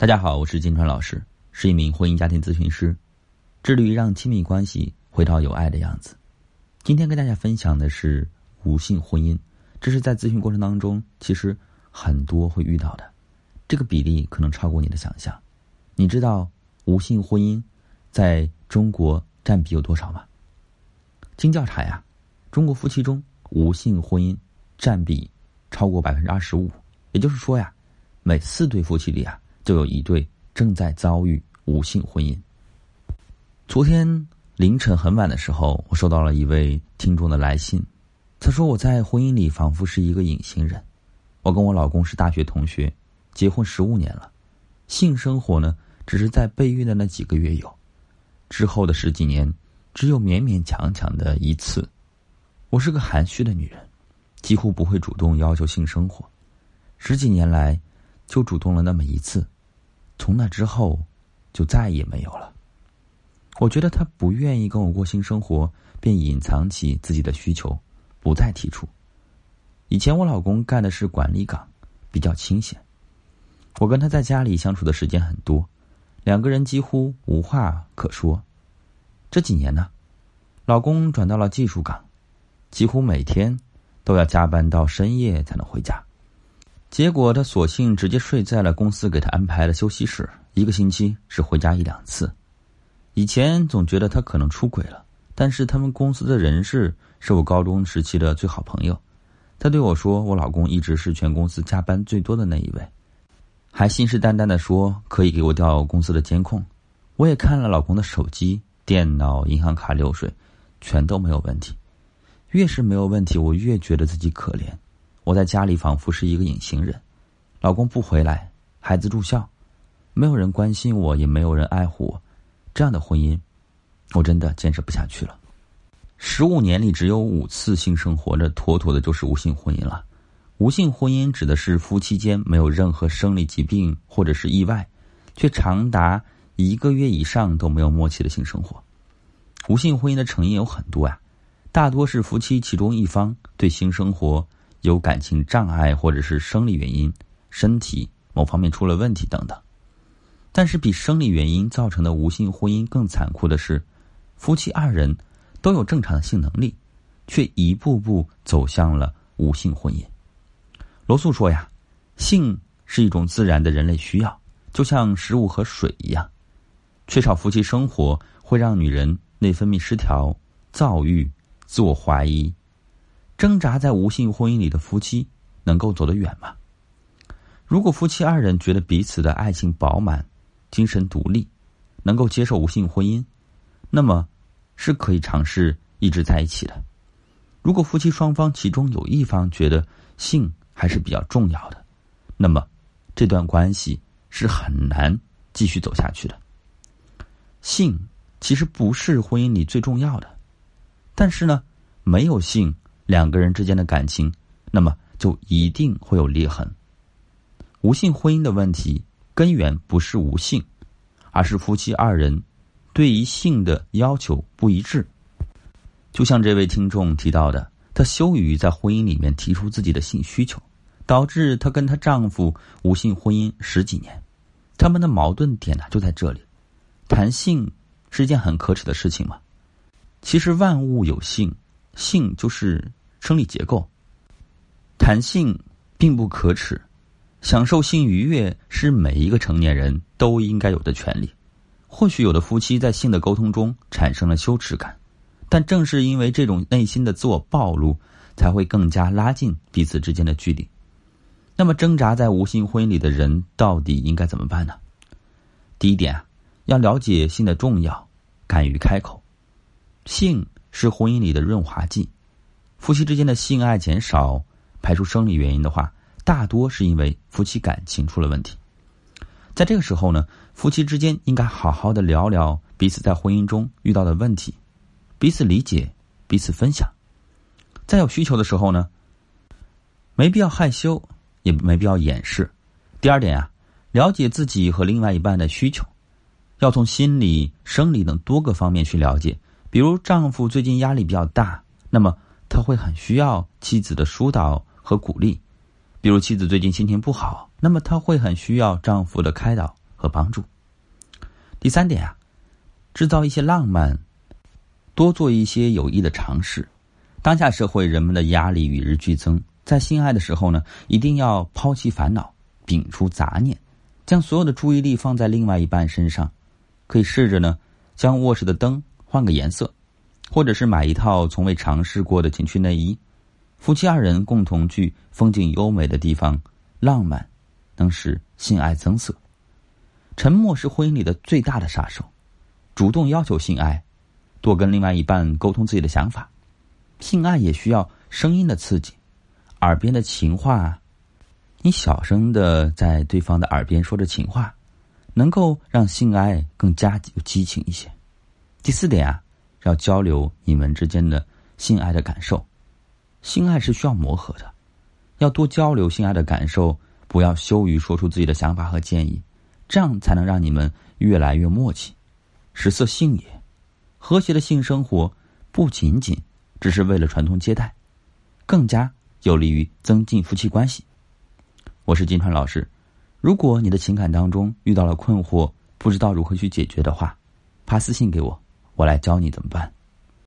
大家好，我是金川老师，是一名婚姻家庭咨询师，致力于让亲密关系回到有爱的样子。今天跟大家分享的是无性婚姻，这是在咨询过程当中其实很多会遇到的，这个比例可能超过你的想象。你知道无性婚姻在中国占比有多少吗？经调查呀，中国夫妻中无性婚姻占比超过百分之二十五，也就是说呀，每四对夫妻里啊。就有一对正在遭遇无性婚姻。昨天凌晨很晚的时候，我收到了一位听众的来信，他说我在婚姻里仿佛是一个隐形人。我跟我老公是大学同学，结婚十五年了，性生活呢只是在备孕的那几个月有，之后的十几年只有勉勉强强的一次。我是个含蓄的女人，几乎不会主动要求性生活，十几年来。就主动了那么一次，从那之后就再也没有了。我觉得他不愿意跟我过性生活，便隐藏起自己的需求，不再提出。以前我老公干的是管理岗，比较清闲。我跟他在家里相处的时间很多，两个人几乎无话可说。这几年呢，老公转到了技术岗，几乎每天都要加班到深夜才能回家。结果他索性直接睡在了公司给他安排的休息室，一个星期只回家一两次。以前总觉得他可能出轨了，但是他们公司的人事是我高中时期的最好朋友，他对我说：“我老公一直是全公司加班最多的那一位，还信誓旦旦的说可以给我调公司的监控。”我也看了老公的手机、电脑、银行卡流水，全都没有问题。越是没有问题，我越觉得自己可怜。我在家里仿佛是一个隐形人，老公不回来，孩子住校，没有人关心我，也没有人爱护我，这样的婚姻，我真的坚持不下去了。十五年里只有五次性生活，这妥妥的就是无性婚姻了。无性婚姻指的是夫妻间没有任何生理疾病或者是意外，却长达一个月以上都没有默契的性生活。无性婚姻的成因有很多呀，大多是夫妻其中一方对性生活。有感情障碍，或者是生理原因，身体某方面出了问题等等。但是，比生理原因造成的无性婚姻更残酷的是，夫妻二人都有正常的性能力，却一步步走向了无性婚姻。罗素说呀：“性是一种自然的人类需要，就像食物和水一样。缺少夫妻生活会让女人内分泌失调、躁郁、自我怀疑。”挣扎在无性婚姻里的夫妻能够走得远吗？如果夫妻二人觉得彼此的爱情饱满、精神独立，能够接受无性婚姻，那么是可以尝试一直在一起的。如果夫妻双方其中有一方觉得性还是比较重要的，那么这段关系是很难继续走下去的。性其实不是婚姻里最重要的，但是呢，没有性。两个人之间的感情，那么就一定会有裂痕。无性婚姻的问题根源不是无性，而是夫妻二人对于性的要求不一致。就像这位听众提到的，她羞于在婚姻里面提出自己的性需求，导致她跟她丈夫无性婚姻十几年。他们的矛盾点呢就在这里：谈性是一件很可耻的事情吗？其实万物有性，性就是。生理结构，谈性并不可耻，享受性愉悦是每一个成年人都应该有的权利。或许有的夫妻在性的沟通中产生了羞耻感，但正是因为这种内心的自我暴露，才会更加拉近彼此之间的距离。那么，挣扎在无性婚姻里的人到底应该怎么办呢？第一点啊，要了解性的重要，敢于开口。性是婚姻里的润滑剂。夫妻之间的性爱减少，排除生理原因的话，大多是因为夫妻感情出了问题。在这个时候呢，夫妻之间应该好好的聊聊彼此在婚姻中遇到的问题，彼此理解，彼此分享。在有需求的时候呢，没必要害羞，也没必要掩饰。第二点啊，了解自己和另外一半的需求，要从心理、生理等多个方面去了解。比如丈夫最近压力比较大，那么。他会很需要妻子的疏导和鼓励，比如妻子最近心情不好，那么他会很需要丈夫的开导和帮助。第三点啊，制造一些浪漫，多做一些有益的尝试。当下社会人们的压力与日俱增，在性爱的时候呢，一定要抛弃烦恼，摒除杂念，将所有的注意力放在另外一半身上。可以试着呢，将卧室的灯换个颜色，或者是买一套从未尝试过的情趣内衣。夫妻二人共同去风景优美的地方，浪漫能使性爱增色。沉默是婚姻里的最大的杀手，主动要求性爱，多跟另外一半沟通自己的想法。性爱也需要声音的刺激，耳边的情话，你小声的在对方的耳边说着情话，能够让性爱更加有激情一些。第四点啊，要交流你们之间的性爱的感受。性爱是需要磨合的，要多交流性爱的感受，不要羞于说出自己的想法和建议。这样才能让你们越来越默契。食色性也，和谐的性生活不仅仅只是为了传宗接代，更加有利于增进夫妻关系。我是金川老师，如果你的情感当中遇到了困惑，不知道如何去解决的话，发私信给我，我来教你怎么办。